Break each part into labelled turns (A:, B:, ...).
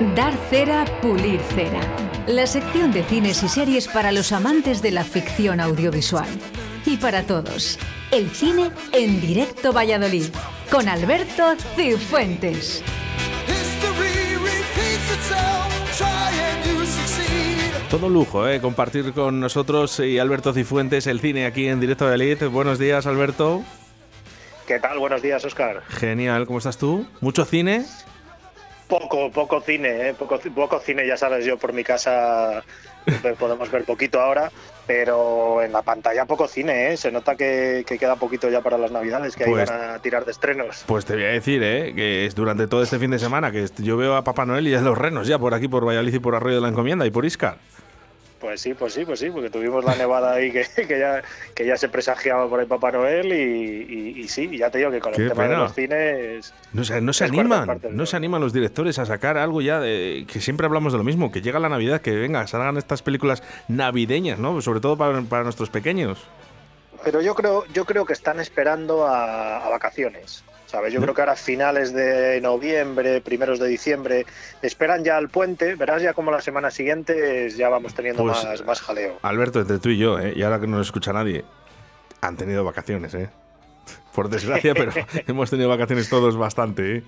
A: Dar cera, pulir cera. La sección de cines y series para los amantes de la ficción audiovisual. Y para todos, el cine en directo Valladolid, con Alberto Cifuentes.
B: Todo lujo, ¿eh? Compartir con nosotros y Alberto Cifuentes el cine aquí en directo Valladolid. Buenos días, Alberto.
C: ¿Qué tal? Buenos días, Oscar.
B: Genial, ¿cómo estás tú? ¿Mucho cine?
C: Poco, poco cine, ¿eh? poco, poco cine, ya sabes, yo por mi casa podemos ver poquito ahora, pero en la pantalla poco cine, ¿eh? se nota que, queda poquito ya para las navidades, que ahí pues van a tirar de estrenos.
B: Pues te voy a decir, ¿eh? que es durante todo este fin de semana que yo veo a Papá Noel y a los renos ya por aquí, por Valladolid y por Arroyo de la Encomienda y por Iscar.
C: Pues sí, pues sí, pues sí, porque tuvimos la nevada ahí que, ya, que ya se presagiaba por el Papá Noel y, sí, ya te digo que con el tema de los cines...
B: No, se, no se animan, no se animan los directores a sacar algo ya de... que siempre hablamos de lo mismo, que llega la Navidad, que venga, salgan estas películas navideñas, ¿no? Sobre todo para, para nuestros pequeños.
C: Pero yo creo, yo creo que están esperando a vacaciones. Yo creo que ahora finales de noviembre, primeros de diciembre, esperan ya al puente, verás ya como la semana siguiente ya vamos teniendo pues, más, más jaleo.
B: Alberto, entre tú y yo, ¿eh? y ahora que no nos escucha nadie, han tenido vacaciones, ¿eh? Por desgracia, pero hemos tenido vacaciones todos bastante, ¿eh?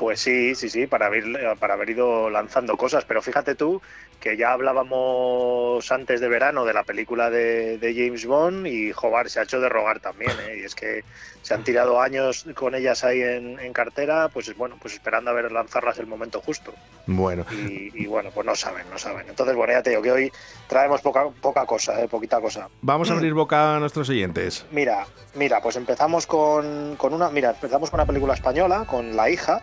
C: Pues sí, sí, sí, para haber, para haber ido lanzando cosas. Pero fíjate tú que ya hablábamos antes de verano de la película de, James Bond y Jobar se ha hecho de rogar también. ¿eh? Y es que se han tirado años con ellas ahí en, cartera, pues bueno, pues esperando a ver lanzarlas el momento justo.
B: Bueno.
C: Y, bueno, pues no saben, no saben. Entonces, bueno, ya te digo que hoy traemos poca, poca cosa, ¿eh? poquita cosa.
B: Vamos a abrir boca a nuestros siguientes.
C: Mira, mira, pues empezamos con, con una, mira, empezamos con una película española, con La hija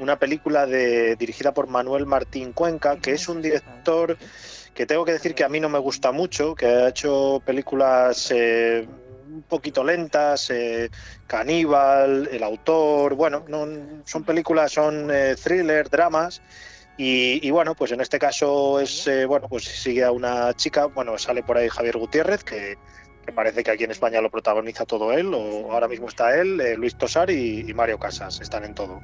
C: una película de, dirigida por Manuel Martín Cuenca, que es un director que tengo que decir que a mí no me gusta mucho, que ha hecho películas eh, un poquito lentas, eh, Caníbal, El autor, bueno, no, son películas, son eh, thriller, dramas. Y, bueno, pues en este caso es, bueno, pues sigue a una chica, bueno, sale por ahí Javier Gutiérrez, que, parece que aquí en España lo protagoniza todo él, o ahora mismo está él, Luis Tosar y Mario Casas, están en todo.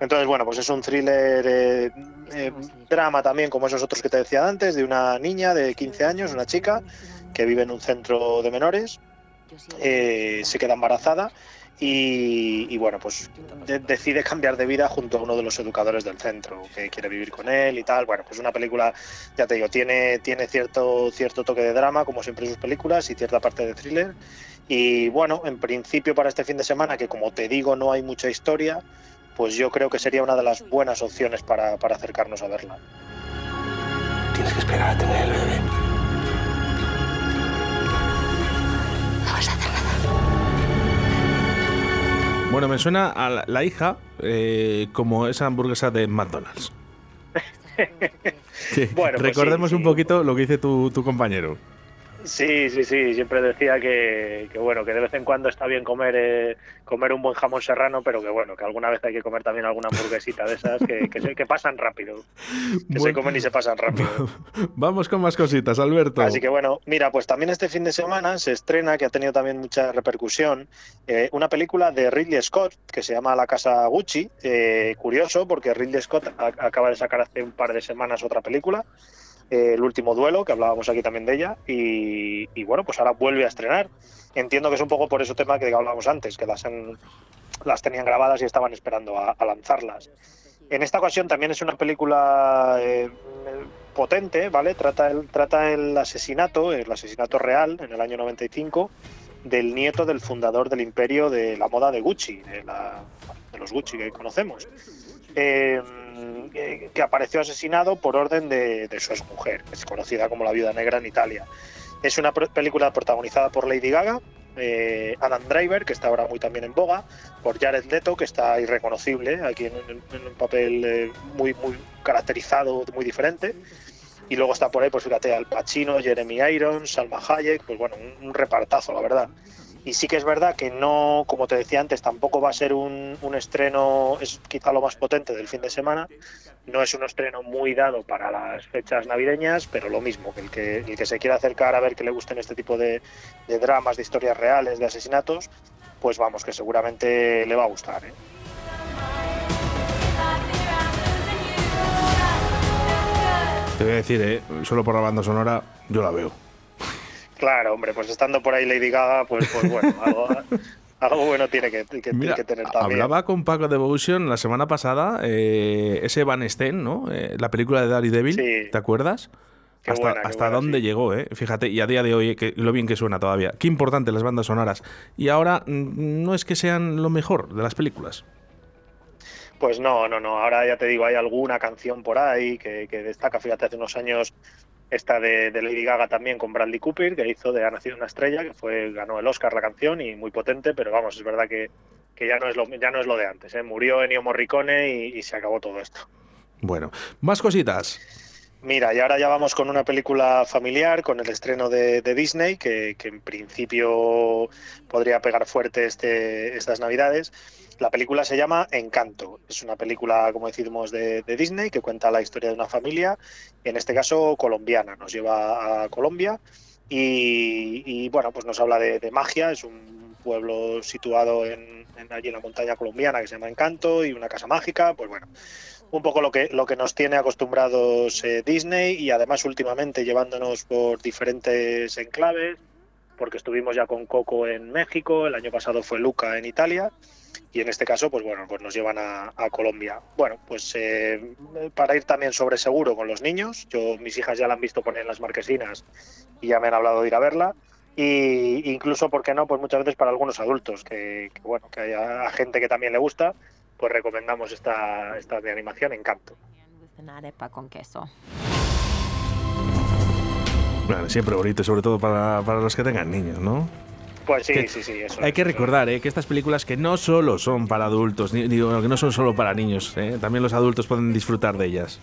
C: Entonces, bueno, pues es un thriller eh, eh, drama también, como esos otros que te decía antes, de una niña de 15 años, una chica, que vive en un centro de menores, eh, se queda embarazada y, bueno, pues decide cambiar de vida junto a uno de los educadores del centro, que quiere vivir con él y tal. Bueno, pues una película, ya te digo, tiene, tiene cierto, cierto toque de drama, como siempre en sus películas, y cierta parte de thriller. Y bueno, en principio para este fin de semana, que como te digo no hay mucha historia, pues yo creo que sería una de las buenas opciones para, acercarnos a verla.
D: Tienes que esperar a tener el bebé. No vas a hacer nada.
B: Bueno, me suena a la, hija eh, como esa hamburguesa de McDonald's. bueno, pues recordemos un poquito lo que dice tu, tu compañero.
C: Sí, sí, sí, siempre decía que, bueno, que de vez en cuando está bien comer eh, comer un buen jamón serrano, pero que bueno, que alguna vez hay que comer también alguna hamburguesita de esas que, que, pasan rápido, que se comen y se pasan rápido.
B: Vamos con más cositas, Alberto.
C: Así que bueno, mira, pues también este fin de semana se estrena, que ha tenido también mucha repercusión, eh, una película de Ridley Scott que se llama La Casa Gucci. Eh, curioso, porque Ridley Scott acaba de sacar hace un par de semanas otra película el último duelo, que hablábamos aquí también de ella, y, bueno, pues ahora vuelve a estrenar. Entiendo que es un poco por ese tema que hablábamos antes, que las, las tenían grabadas y estaban esperando a, lanzarlas. En esta ocasión también es una película eh, potente, ¿vale? Trata el, trata el asesinato, el asesinato real en el año 95 del nieto del fundador del imperio de la moda de Gucci, de, de los Gucci que conocemos. Eh, que apareció asesinado por orden de, su exmujer, que es conocida como la Viuda Negra en Italia. Es una película protagonizada por Lady Gaga, eh, Adam Driver, que está ahora muy también en boga, por Jared Leto, que está irreconocible, aquí en, un papel eh, muy, muy caracterizado, muy diferente. Y luego está por ahí, pues fíjate, Al Pacino, Jeremy Irons, Salma Hayek, pues bueno, un repartazo, la verdad. Y sí que es verdad que no, como te decía antes, tampoco va a ser un, estreno, es quizá lo más potente del fin de semana. No es un estreno muy dado para las fechas navideñas, pero lo mismo, que el que, se quiera acercar a ver que le gusten este tipo de, dramas, de historias reales, de asesinatos, pues vamos, que seguramente le va a gustar. ¿eh?
B: Te voy a decir, ¿eh? solo por la banda sonora, yo la veo.
C: Claro, hombre, pues estando por ahí Lady Gaga, pues, pues bueno, algo, bueno tiene que, tener también.
B: Hablaba con Paco Devotion la semana pasada, eh, ese Van Steen, ¿no? Eh, la película de Daredevil, sí. ¿te acuerdas? hasta, hasta dónde llegó, ¿eh? Fíjate, y a día de hoy, que, lo bien que suena todavía. Qué importante las bandas sonoras. Y ahora mm, no es que sean lo mejor de las películas.
C: Pues no, no, no. Ahora ya te digo, hay alguna canción por ahí que, destaca. Fíjate, hace unos años esta de, Lady Gaga también con Bradley Cooper, que hizo de Ha nacido una estrella, que fue ganó el Oscar la canción y muy potente, pero vamos, es verdad que, ya, no es lo, ya no es lo de antes. ¿eh? Murió Ennio Morricone y se acabó todo esto.
B: Bueno, más cositas.
C: Mira, y ahora ya vamos con una película familiar, con el estreno de, Disney, que, en principio podría pegar fuerte este, estas navidades. La película se llama Encanto. Es una película, como decimos, de, Disney que cuenta la historia de una familia, en este caso colombiana. Nos lleva a Colombia y, bueno, pues nos habla de, magia. Es un pueblo situado en, allí en la montaña colombiana que se llama Encanto y una casa mágica. Pues bueno, un poco lo que, lo que nos tiene acostumbrados eh, Disney y además últimamente llevándonos por diferentes enclaves, porque estuvimos ya con Coco en México, el año pasado fue Luca en Italia y en este caso pues bueno pues nos llevan a, Colombia. Bueno pues eh, para ir también sobre seguro con los niños yo mis hijas ya la han visto poner en las marquesinas y ya me han hablado de ir a verla y incluso por qué no pues muchas veces para algunos adultos que, que bueno que haya gente que también le gusta pues recomendamos esta, esta de animación Encanto. con queso.
B: Bueno, siempre bonito, sobre todo para, para los que tengan niños, ¿no?
C: Pues sí, sí, sí.
B: hay que recordar ¿eh? que estas películas que no solo son para adultos, ni, digo, que no son solo para niños, ¿eh? también los adultos pueden disfrutar de ellas.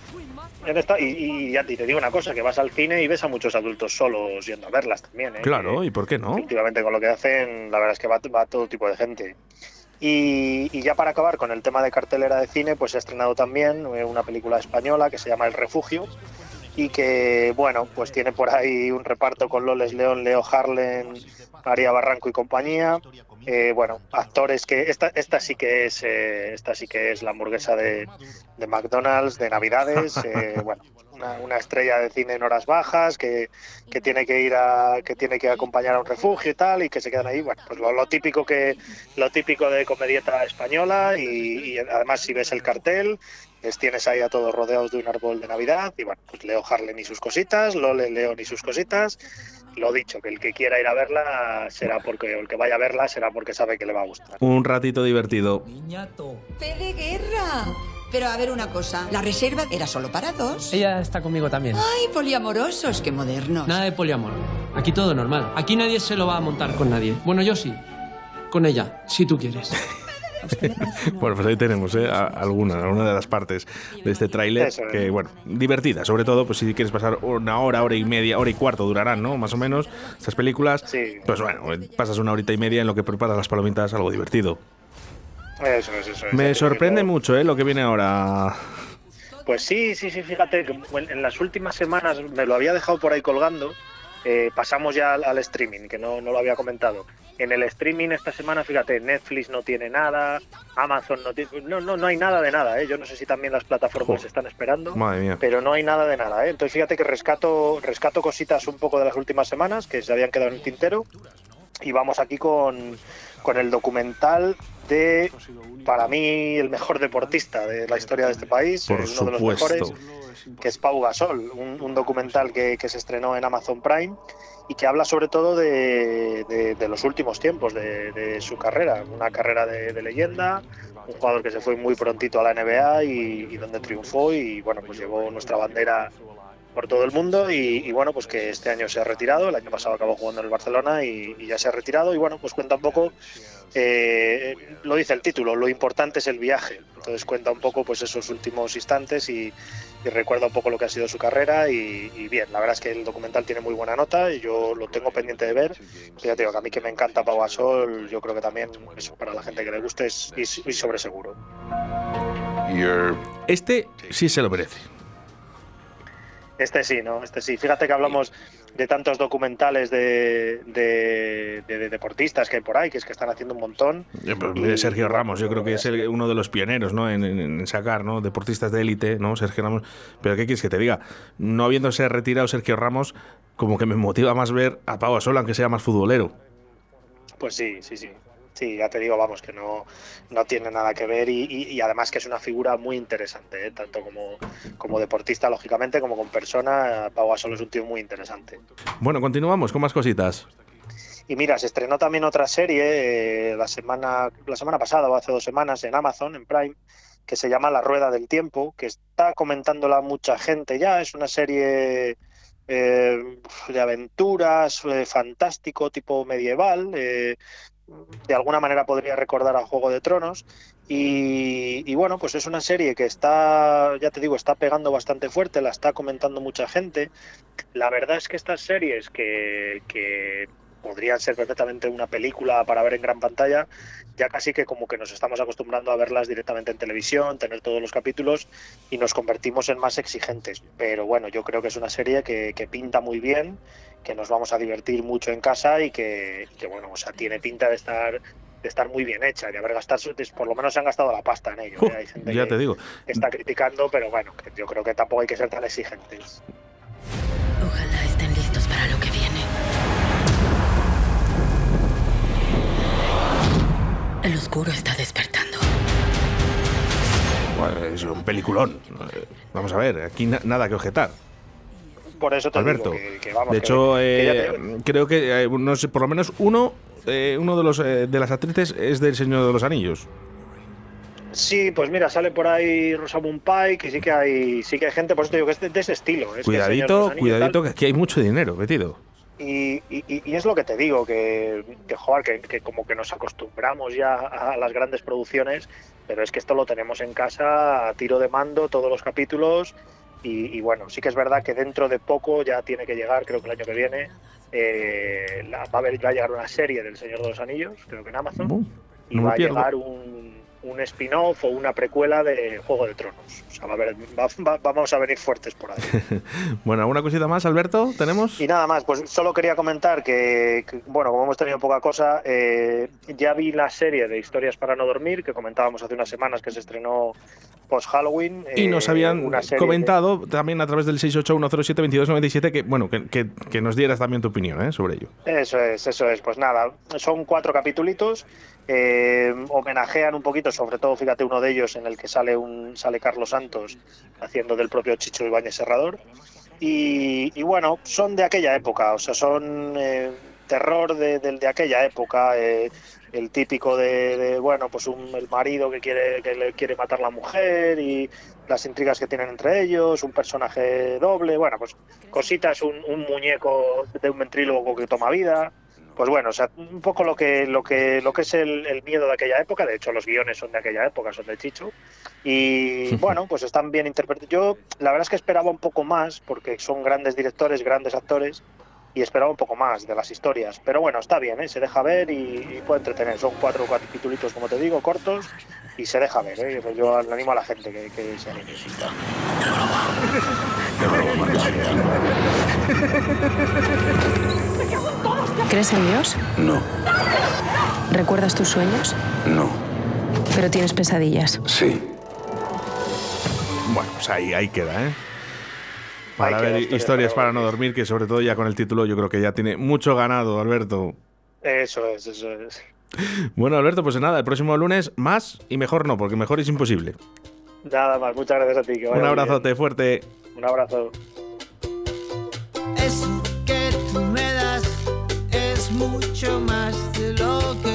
C: y, ya te digo una cosa, que vas al cine y ves a muchos adultos solos yendo a verlas también. ¿eh?
B: Claro, ¿y por qué no?
C: Efectivamente, con lo que hacen, la verdad es que va, va todo tipo de gente. Y, ya para acabar con el tema de cartelera de cine, pues he estrenado también eh, una película española que se llama El Refugio y que, bueno, pues tiene por ahí un reparto con Loles León, Leo Harlen, María Barranco y compañía. Eh, bueno, actores que esta, esta sí que es eh, esta sí que es la hamburguesa de, de McDonald's de Navidades. bueno, una, estrella de cine en horas bajas que, tiene que ir a que tiene que acompañar a un refugio y tal y que se quedan ahí bueno pues lo, típico que lo típico de comedieta española y, además si ves el cartel les tienes ahí a todos rodeados de un árbol de navidad y bueno pues Leo Harlen y sus cositas Lole León y sus cositas lo dicho, que el que quiera ir a verla será porque, o el que vaya a verla será porque sabe que le va a gustar.
B: Un ratito divertido.
E: Niñato. de guerra! Pero a ver una cosa, la reserva era solo para dos.
F: Ella está conmigo también.
E: Ay, poliamorosos, qué modernos.
F: Nada de poliamor. Aquí todo normal. Aquí nadie se lo va a montar con nadie. Bueno, yo sí. Con ella, si tú quieres.
B: bueno, pues ahí tenemos ¿eh? alguna, alguna de las partes de este tráiler que, bueno, divertida, sobre todo, pues si quieres pasar una hora, hora y media, hora y cuarto durarán, ¿no? Más o menos, estas películas.
C: Sí.
B: Pues bueno, pasas una horita y media en lo que preparas las palomitas, algo divertido.
C: Eso es, eso
B: Me sorprende mucho ¿eh? lo que viene ahora.
C: Pues sí, sí, sí, fíjate que en las últimas semanas me lo había dejado por ahí colgando. Eh, pasamos ya al, streaming, que no, no, lo había comentado. En el streaming esta semana, fíjate, Netflix no tiene nada, Amazon no tiene... No, no, no hay nada de nada, ¿eh? Yo no sé si también las plataformas están esperando, pero no hay nada de nada, ¿eh? Entonces fíjate que rescato, rescato cositas un poco de las últimas semanas que se habían quedado en el tintero y vamos aquí con, con el documental de, para mí, el mejor deportista de la historia de este país,
B: uno
C: de los mejores, que es Pau Gasol, un, documental que, se estrenó en Amazon Prime y que habla sobre todo de, los últimos tiempos de, su carrera, una carrera de, leyenda, un jugador que se fue muy prontito a la NBA y, y donde triunfó y bueno, pues llevó nuestra bandera por todo el mundo y, bueno, pues que este año se ha retirado, el año pasado acabó jugando en el Barcelona y, ya se ha retirado y bueno, pues cuenta un poco, eh, lo dice el título, lo importante es el viaje, entonces cuenta un poco pues esos últimos instantes y, recuerda un poco lo que ha sido su carrera y, bien, la verdad es que el documental tiene muy buena nota y yo lo tengo pendiente de ver, ya te digo que a mí que me encanta Pau Gasol, yo creo que también eso para la gente que le guste es y, y sobre seguro.
B: Este sí se lo merece.
C: Este sí, ¿no? Este sí. Fíjate que hablamos, de tantos documentales de, de, deportistas que hay por ahí, que es que están haciendo un montón.
B: Pues Sergio Ramos, yo creo que es uno de los pioneros ¿no? En, sacar ¿no? deportistas de élite, ¿no? Sergio Ramos. Pero ¿qué quieres que te diga? No habiéndose retirado Sergio Ramos, como que me motiva más ver a Pau Gasol, aunque sea más futbolero.
C: Pues sí, sí, sí. Sí, ya te digo, vamos, que no, no tiene nada que ver y, además que es una figura muy interesante, ¿eh? tanto como, como deportista, lógicamente, como con persona. Pau Gasol es un tío muy interesante.
B: Bueno, continuamos con más cositas.
C: Y mira, se estrenó también otra serie eh, la, semana, la semana pasada o hace dos semanas en Amazon, en Prime, que se llama La Rueda del Tiempo, que está comentándola mucha gente ya. Es una serie eh, de aventuras, fantástico, tipo medieval, de alguna manera podría recordar a Juego de Tronos. Y, bueno, pues es una serie que está, ya te digo, está pegando bastante fuerte, la está comentando mucha gente. La verdad es que estas series que, que podrían ser perfectamente una película para ver en gran pantalla, ya casi que como que nos estamos acostumbrando a verlas directamente en televisión, tener todos los capítulos y nos convertimos en más exigentes. Pero bueno, yo creo que es una serie que, que pinta muy bien que nos vamos a divertir mucho en casa y que, bueno, o sea, tiene pinta de estar de estar muy bien hecha, de haber gastado, por lo menos se han gastado la pasta en ello. ¿eh? Hay gente
B: ya te digo.
C: está criticando, pero bueno, yo creo que tampoco hay que ser tan exigentes.
G: Ojalá estén listos para lo que viene. El oscuro está despertando.
B: Bueno, es un peliculón. Vamos a ver, aquí nada que objetar
C: por eso te
B: Alberto,
C: digo que, vamos.
B: De hecho, eh, creo que eh, no sé, por lo menos uno, eh, uno de los de las actrices es del Señor de los Anillos.
C: Sí, pues mira, sale por ahí Rosamund Pike, que sí que hay, sí que hay gente, por eso te digo que es de, ese estilo.
B: cuidadito, cuidadito, que aquí hay mucho dinero metido.
C: Y, es lo que te digo, que, que, joder, que, como que nos acostumbramos ya a las grandes producciones, pero es que esto lo tenemos en casa a tiro de mando, todos los capítulos, y, bueno, sí que es verdad que dentro de poco ya tiene que llegar, creo que el año que viene, eh, va, a va, a llegar una serie del Señor de los Anillos, creo que en Amazon, y va a llegar un, un spin-off o una precuela de Juego de Tronos. O sea, vamos a venir fuertes por ahí.
B: bueno, ¿alguna cosita más, Alberto? ¿Tenemos?
C: Y nada más, pues solo quería comentar que, bueno, como hemos tenido poca cosa, eh, ya vi la serie de Historias para no dormir que comentábamos hace unas semanas que se estrenó post Halloween.
B: y nos eh, habían comentado también a través del 681072297 que, bueno, que, que, nos dieras también tu opinión ¿eh? sobre ello.
C: Eso es, eso es. Pues nada, son cuatro capitulitos eh, homenajean un poquito, sobre todo, fíjate, uno de ellos en el que sale un sale Carlos Santos haciendo del propio Chicho Ibáñez Serrador. Y, bueno, son de aquella época, o sea, son eh, terror de, de, aquella época, eh, el típico de, bueno, pues un, el marido que quiere, que le quiere matar a la mujer y las intrigas que tienen entre ellos, un personaje doble, bueno, pues cositas, un, un muñeco de un ventrílogo que toma vida pues bueno, o sea, un poco lo que, lo que, lo que es el, miedo de aquella época, de hecho los guiones son de aquella época, son de Chicho, y bueno, pues están bien interpretados. Yo la verdad es que esperaba un poco más, porque son grandes directores, grandes actores, y esperaba un poco más de las historias, pero bueno, está bien, ¿eh? se deja ver y, puede entretener, son cuatro capítulos, como te digo, cortos, y se deja ver, ¿eh? yo animo a la gente que, que se anime.
H: ¿Crees en Dios?
D: No.
H: ¿Recuerdas tus sueños?
D: No.
H: ¿Pero tienes pesadillas?
D: Sí.
B: Bueno, pues ahí, ahí queda, ¿eh? Para ver historias para no dormir, que sobre todo ya con el título yo creo que ya tiene mucho ganado, Alberto.
C: Eso es, eso es.
B: Bueno, Alberto, pues nada, el próximo lunes más y mejor no, porque mejor es imposible.
C: Nada más, muchas gracias a ti.
B: Un abrazote fuerte.
C: Un abrazo.
I: mucho más de lo que